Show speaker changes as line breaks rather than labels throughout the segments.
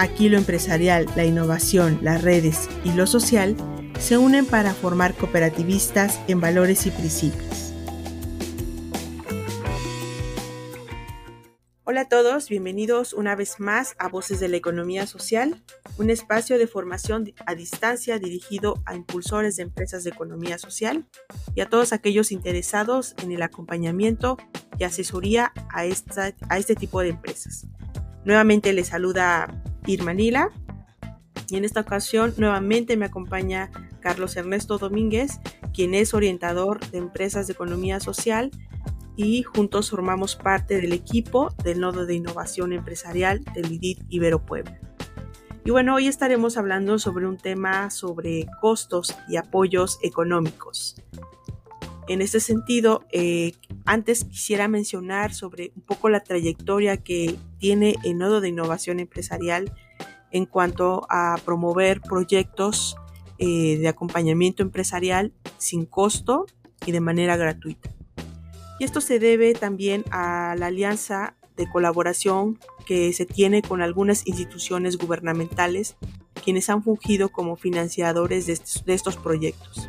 Aquí lo empresarial, la innovación, las redes y lo social se unen para formar cooperativistas en valores y principios. Hola a todos, bienvenidos una vez más a Voces de la Economía Social, un espacio de formación a distancia dirigido a impulsores de empresas de economía social y a todos aquellos interesados en el acompañamiento y asesoría a, esta, a este tipo de empresas. Nuevamente les saluda Irma y en esta ocasión nuevamente me acompaña Carlos Ernesto Domínguez, quien es orientador de empresas de economía social y juntos formamos parte del equipo del Nodo de Innovación Empresarial del IDIT Ibero Puebla. Y bueno, hoy estaremos hablando sobre un tema sobre costos y apoyos económicos. En este sentido, eh, antes quisiera mencionar sobre un poco la trayectoria que tiene el Nodo de Innovación Empresarial en cuanto a promover proyectos eh, de acompañamiento empresarial sin costo y de manera gratuita. Y esto se debe también a la alianza de colaboración que se tiene con algunas instituciones gubernamentales quienes han fungido como financiadores de estos, proyectos.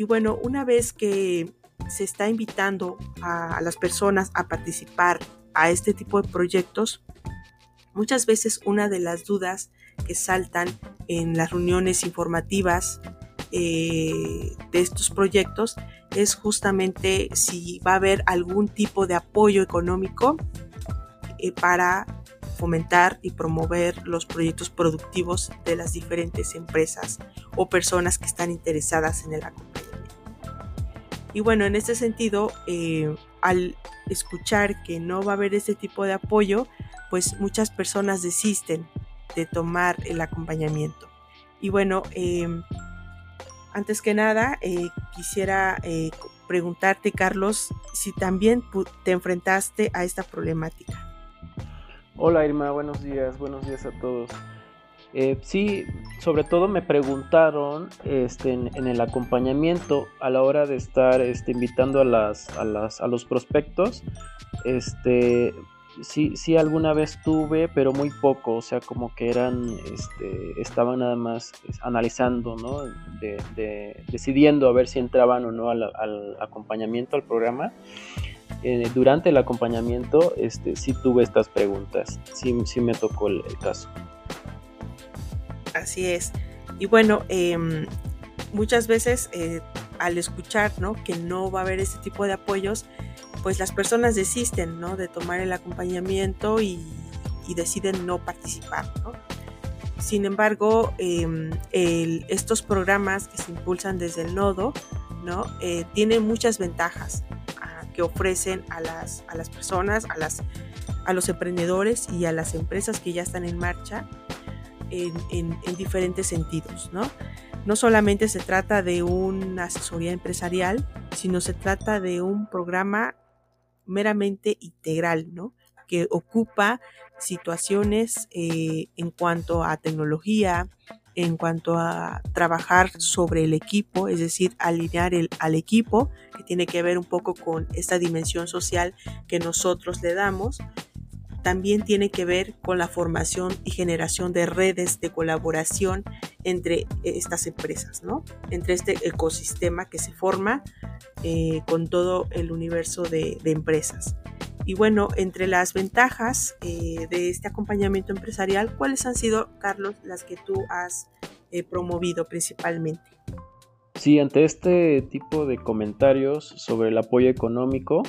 Y bueno, una vez que se está invitando a, las personas a participar a este tipo de proyectos, muchas veces una de las dudas que saltan en las reuniones informativas eh, de estos proyectos es justamente si va a haber algún tipo de apoyo económico eh, para fomentar y promover los proyectos productivos de las diferentes empresas o personas que están interesadas en el acompañamiento. Y bueno, en este sentido, eh, al escuchar que no va a haber ese tipo de apoyo, pues muchas personas desisten de tomar el acompañamiento. Y bueno, eh, antes que nada, eh, quisiera eh, preguntarte, Carlos, si también te enfrentaste a esta problemática.
Hola Irma, buenos días, buenos días a todos. Eh, sí, sobre todo me preguntaron este, en, el acompañamiento a la hora de estar este, invitando a, las, a, las, a los prospectos, este, sí, sí alguna vez tuve, pero muy poco, o sea, como que eran, este, estaban nada más analizando, ¿no? De, decidiendo a ver si entraban o no al, acompañamiento, al programa. Eh, durante el acompañamiento, este, sí tuve estas preguntas, sí, sí me tocó el, caso.
Así es. Y bueno, em, muchas veces eh, al escuchar, ¿no? Que no va a haber ese tipo de apoyos, pues las personas desisten ¿no? de tomar el acompañamiento y, deciden no participar. Sin embargo, em, estos programas que se impulsan desde el nodo ¿no? Eh, tienen muchas ventajas ah, que ofrecen a las, a las personas, a, las, a los emprendedores y a las empresas que ya están en marcha en, en diferentes sentidos. ¿no? no solamente se trata de una asesoría empresarial, sino se trata de un programa meramente integral, ¿no? Que ocupa situaciones eh, en cuanto a tecnología, en cuanto a trabajar sobre el equipo, es decir, alinear el, al equipo, que tiene que ver un poco con esta dimensión social que nosotros le damos. También tiene que ver con la formación y generación de redes de colaboración entre estas empresas, ¿no? Entre este ecosistema que se forma eh, con todo el universo de, empresas. Y bueno, entre las ventajas eh, de este acompañamiento empresarial, ¿cuáles han sido, Carlos, las que tú has eh, promovido principalmente?
Sí, ante este tipo de comentarios sobre el apoyo económico,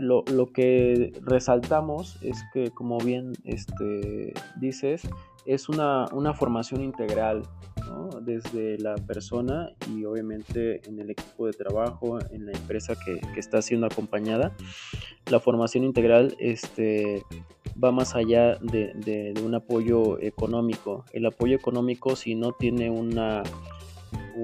lo, lo, que resaltamos es que, como bien este, dices, es una, una formación integral, desde la persona y obviamente en el equipo de trabajo, en la empresa que, que está siendo acompañada. La formación integral este, va más allá de, un apoyo económico. El apoyo económico si no tiene una,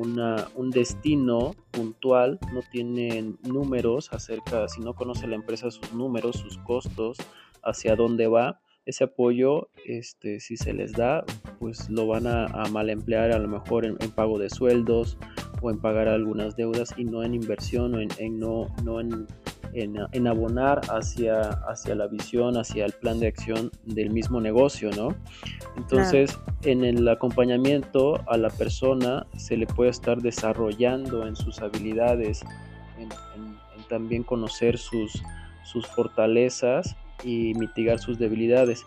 un destino puntual, no tiene números acerca, si no conoce la empresa sus números, sus costos, hacia dónde va, ese apoyo, este, si se les da, pues lo van a, mal emplear a lo mejor en, pago de sueldos o en pagar algunas deudas y no en inversión o en, no, no en, en, abonar hacia, hacia la visión, hacia el plan de acción del mismo negocio, ¿no? Entonces, en el acompañamiento a la persona se le puede estar desarrollando en sus habilidades, en, también conocer sus, sus fortalezas y mitigar sus debilidades,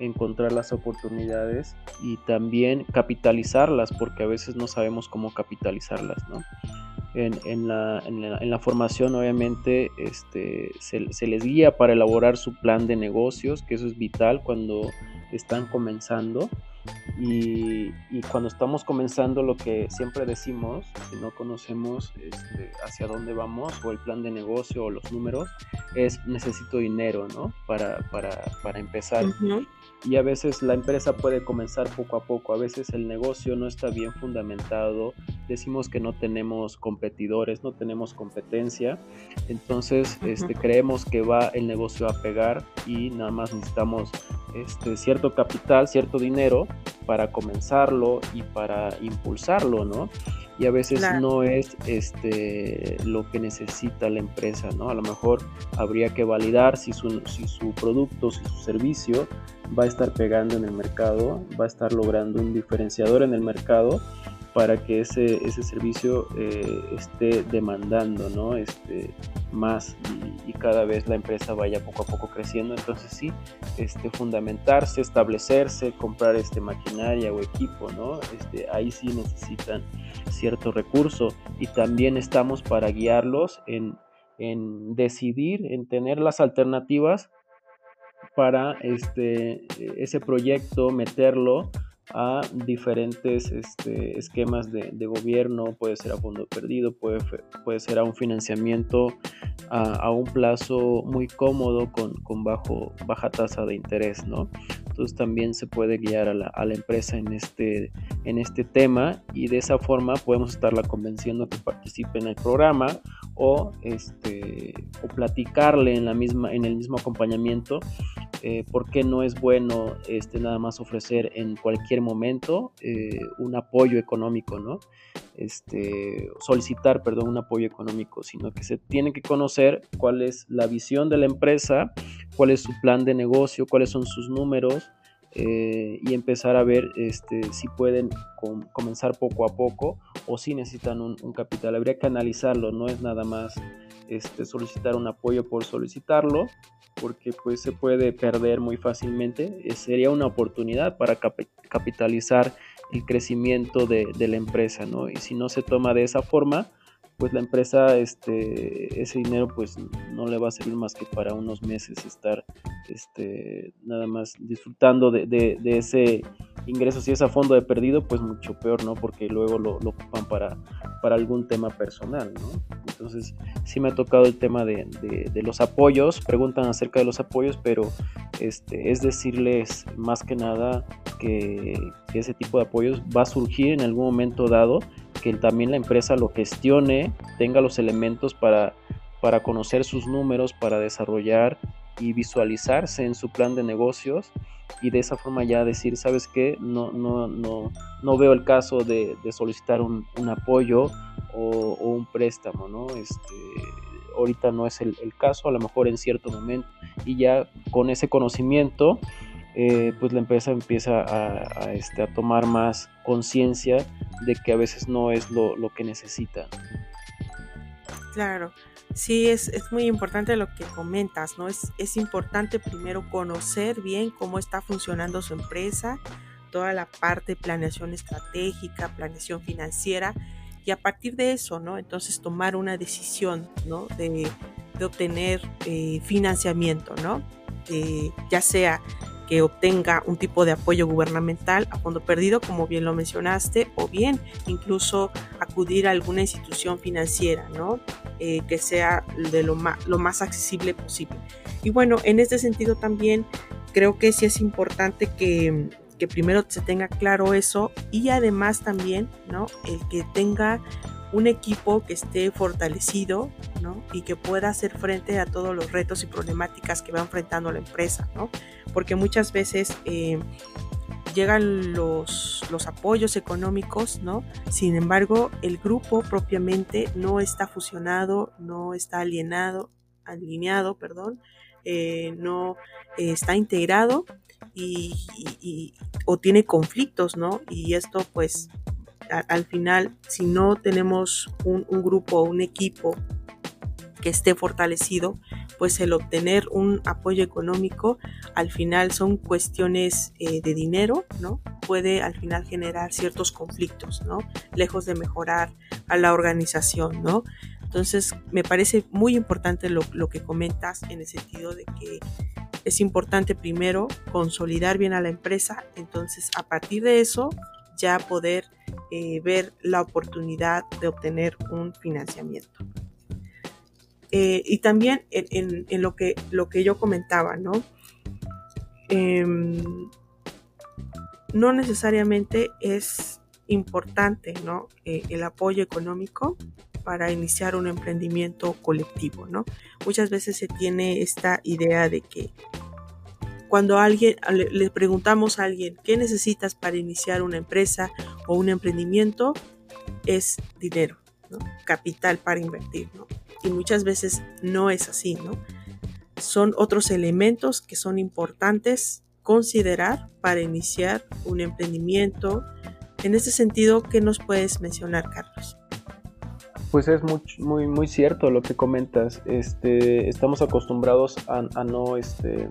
encontrar las oportunidades y también capitalizarlas, porque a veces no sabemos cómo capitalizarlas, ¿no? En, la, en, la, formación obviamente este, se, se, les guía para elaborar su plan de negocios, que eso es vital cuando están comenzando y, cuando estamos comenzando lo que siempre decimos, si no conocemos este, hacia dónde vamos o el plan de negocio o los números, es necesito dinero, ¿no? Para, para, para empezar. Y a veces la empresa puede comenzar poco a poco, a veces el negocio no está bien fundamentado, decimos que no tenemos competidores, no tenemos competencia, entonces este, creemos que va el negocio a pegar y nada más necesitamos este, cierto capital, cierto dinero para comenzarlo y para impulsarlo, ¿no? Y a veces no es este, lo que necesita la empresa, ¿no? A lo mejor habría que validar si su, si su producto, si su servicio va a estar pegando en el mercado, va a estar logrando un diferenciador en el mercado para que ese, ese servicio eh, esté demandando ¿no? este, más y, cada vez la empresa vaya poco a poco creciendo. Entonces sí, este, fundamentarse, establecerse, comprar este, maquinaria o equipo, ¿no? este, ahí sí necesitan cierto recurso y también estamos para guiarlos en, en decidir, en tener las alternativas para este, ese proyecto, meterlo a diferentes este, esquemas de, gobierno, puede ser a fondo perdido, puede, puede ser a un financiamiento a, un plazo muy cómodo con, con, bajo, baja tasa de interés, ¿no? Entonces también se puede guiar a la, a la, empresa en este, en este tema y de esa forma podemos estarla convenciendo que participe en el programa o, este, o platicarle en, la misma, en el mismo acompañamiento eh, por qué no es bueno este, nada más ofrecer en cualquier momento eh, un apoyo económico, ¿no? Este, solicitar, perdón, un apoyo económico, sino que se tiene que conocer cuál es la visión de la empresa, cuál es su plan de negocio, cuáles son sus números, eh, y empezar a ver este, si pueden comenzar poco a poco o si necesitan un, capital. Habría que analizarlo, no es nada más este, solicitar un apoyo por solicitarlo, porque pues se puede perder muy fácilmente. Eh, sería una oportunidad para capitalizar el crecimiento de, de, la empresa, ¿no? Y si no se toma de esa forma, pues la empresa, este, ese dinero pues no le va a servir más que para unos meses estar, este, nada más disfrutando de, ese ingreso. Si es a fondo de perdido, pues mucho peor, ¿no? Porque luego lo, ocupan para, para algún tema personal, ¿no? Entonces, sí me ha tocado el tema de, de, los apoyos, preguntan acerca de los apoyos, pero este, es decirles más que nada que ese tipo de apoyos va a surgir en algún momento dado que también la empresa lo gestione, tenga los elementos para, para conocer sus números, para desarrollar y visualizarse en su plan de negocios y de esa forma ya decir, ¿sabes qué? No, no, no, no veo el caso de, solicitar un, apoyo o, un préstamo, ¿no? Este, ahorita no es el, caso, a lo mejor en cierto momento y ya con ese conocimiento eh, pues la empresa empieza a, este, a tomar más conciencia de que a veces no es lo, que necesita.
Claro, sí, es, es, muy importante lo que comentas, ¿no? Es, es importante primero conocer bien cómo está funcionando su empresa, toda la parte de planeación estratégica, planeación financiera, y a partir de eso, ¿no? Entonces tomar una decisión, ¿no? De, de obtener eh, financiamiento, ¿no? Eh, ya sea que obtenga un tipo de apoyo gubernamental a fondo perdido, como bien lo mencionaste, o bien incluso acudir a alguna institución financiera, ¿no? Eh, que sea de lo más, lo más accesible posible. Y bueno, en este sentido también creo que sí es importante que, que primero se tenga claro eso y además también, ¿no? El que tenga un equipo que esté fortalecido ¿no? y que pueda hacer frente a todos los retos y problemáticas que va enfrentando la empresa, ¿no? porque muchas veces eh, llegan los, los, apoyos económicos, ¿no? sin embargo el grupo propiamente no está fusionado, no está alienado, alineado, perdón, eh, no eh, está integrado y, o tiene conflictos, ¿no? Y esto pues al final, si no tenemos un, grupo o un equipo que esté fortalecido, pues el obtener un apoyo económico al final son cuestiones eh, de dinero, ¿no? Puede al final generar ciertos conflictos, ¿no? Lejos de mejorar a la organización, ¿no? Entonces, me parece muy importante lo, lo que comentas en el sentido de que es importante primero consolidar bien a la empresa, entonces a partir de eso ya poder eh, ver la oportunidad de obtener un financiamiento. Eh, y también en, lo, que, lo que yo comentaba, ¿no? Em, no necesariamente es importante ¿no? Eh, el apoyo económico para iniciar un emprendimiento colectivo, ¿no? Muchas veces se tiene esta idea de que cuando alguien le, preguntamos a alguien qué necesitas para iniciar una empresa o un emprendimiento, es dinero, capital para invertir. Y muchas veces no es así. ¿no? Son otros elementos que son importantes considerar para iniciar un emprendimiento. En ese sentido, ¿qué nos puedes mencionar, Carlos?
Pues es muy, muy, muy cierto lo que comentas. Este, estamos acostumbrados a, a no este,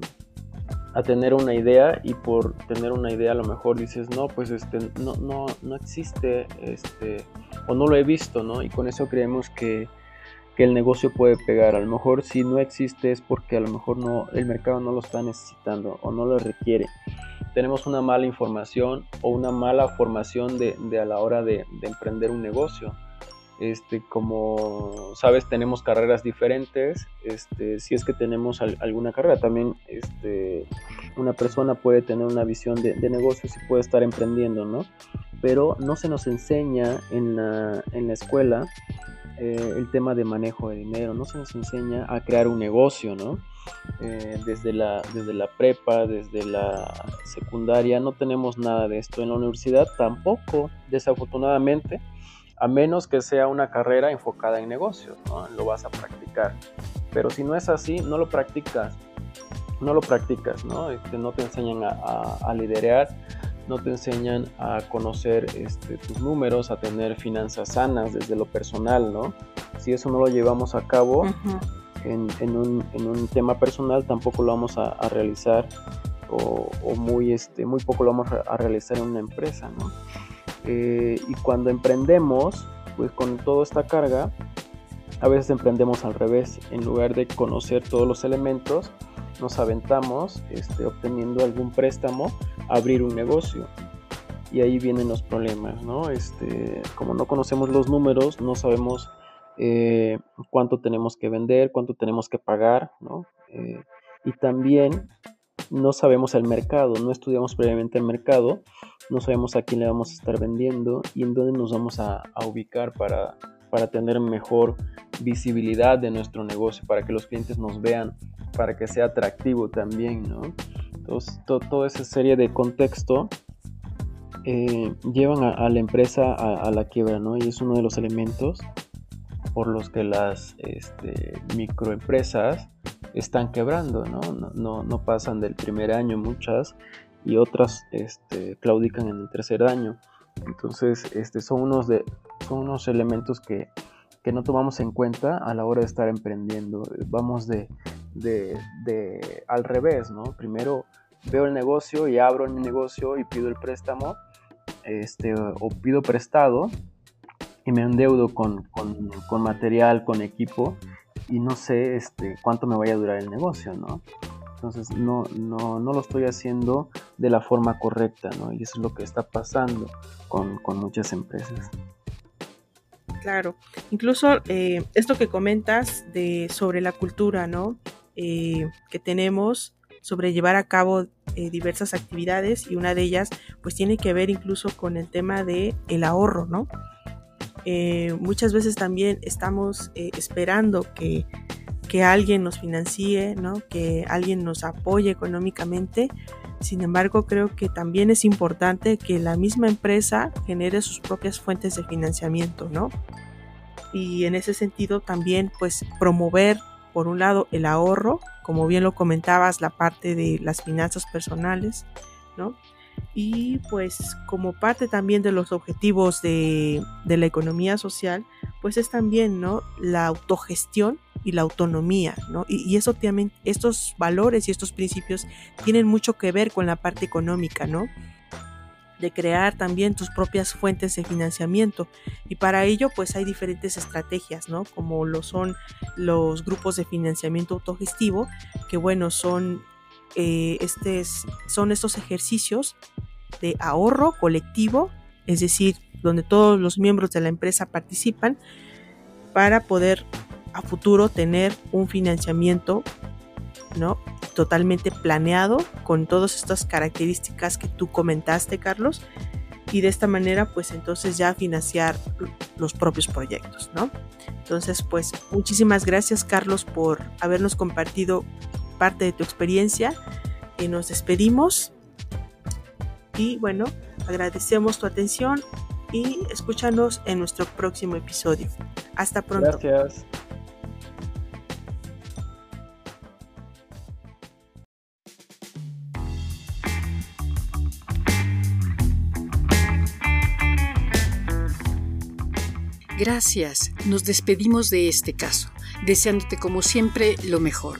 a tener una idea y por tener una idea a lo mejor dices, no, pues este, no, no, no existe, este, o no lo he visto, ¿no? Y con eso creemos que, que, el negocio puede pegar. A lo mejor si no existe es porque a lo mejor no, el mercado no lo está necesitando o no lo requiere. Tenemos una mala información o una mala formación de, de a la hora de, de emprender un negocio. Este, como sabes, tenemos carreras diferentes. Este, si es que tenemos alguna carrera, también este, una persona puede tener una visión de, negocios y puede estar emprendiendo, ¿no? Pero no se nos enseña en la, escuela eh, el tema de manejo de dinero, no se nos enseña a crear un negocio, ¿no? Eh, desde la prepa, desde la secundaria, no tenemos nada de esto. En la universidad tampoco, desafortunadamente a menos que sea una carrera enfocada en negocios, ¿no? Lo vas a practicar. Pero si no es así, no lo practicas. No lo practicas, ¿no? Este, no te enseñan a, liderar, no te enseñan a conocer este, tus números, a tener finanzas sanas desde lo personal, ¿no? Si eso no lo llevamos a cabo en, un, tema personal, tampoco lo vamos a, realizar o, muy, este, muy poco lo vamos a realizar en una empresa, ¿no? Eh, y cuando emprendemos, pues con toda esta carga, a veces emprendemos al revés. En lugar de conocer todos los elementos, nos aventamos este, obteniendo algún préstamo a abrir un negocio. Y ahí vienen los problemas, ¿no? Este, como no conocemos los números, no sabemos eh, cuánto tenemos que vender, cuánto tenemos que pagar, ¿no? Eh, y también no sabemos el mercado, no estudiamos previamente el mercado, no sabemos a quién le vamos a estar vendiendo y en dónde nos vamos a, ubicar para, para tener mejor visibilidad de nuestro negocio, para que los clientes nos vean, para que sea atractivo también, ¿no? Entonces, toda esa serie de contexto eh, llevan a, la empresa a, la quiebra, ¿no? Y es uno de los elementos por los que las este, microempresas están quebrando, ¿no? No, no pasan del primer año muchas y otras este, claudican en el tercer año. Entonces, este, son, unos de, son unos elementos que, que no tomamos en cuenta a la hora de estar emprendiendo. Vamos de, de, de, al revés, ¿no? Primero veo el negocio y abro mi negocio y pido el préstamo este, o pido prestado y me endeudo con, con, con material, con equipo y no sé este, cuánto me vaya a durar el negocio, ¿no? Entonces no, no, no, lo estoy haciendo de la forma correcta, ¿no? Y eso es lo que está pasando con, muchas empresas.
Claro, incluso eh, esto que comentas de, sobre la cultura, ¿no? Eh, que tenemos sobre llevar a cabo eh, diversas actividades y una de ellas pues tiene que ver incluso con el tema de el ahorro, ¿no? Eh, muchas veces también estamos eh, esperando que, que, alguien nos financie, ¿no? que alguien nos apoye económicamente. Sin embargo, creo que también es importante que la misma empresa genere sus propias fuentes de financiamiento, ¿no? Y en ese sentido también, pues, promover, por un lado, el ahorro, como bien lo comentabas, la parte de las finanzas personales, ¿no? Y pues como parte también de los objetivos de, la economía social, pues es también, ¿no? La autogestión y la autonomía, ¿no? Y, eso también, estos valores y estos principios tienen mucho que ver con la parte económica, ¿no? de crear también tus propias fuentes de financiamiento y para ello pues hay diferentes estrategias no como lo son los grupos de financiamiento autogestivo que bueno son eh, son estos ejercicios de ahorro colectivo, es decir, donde todos los miembros de la empresa participan para poder a futuro tener un financiamiento ¿no? totalmente planeado con todas estas características que tú comentaste, Carlos, y de esta manera, pues entonces ya financiar los propios proyectos, ¿no? Entonces, pues muchísimas gracias, Carlos, por habernos compartido parte de tu experiencia. Y nos despedimos y bueno, agradecemos tu atención y escúchanos en nuestro próximo episodio. Hasta pronto.
Gracias.
Gracias. Nos despedimos de este caso, deseándote como siempre lo mejor.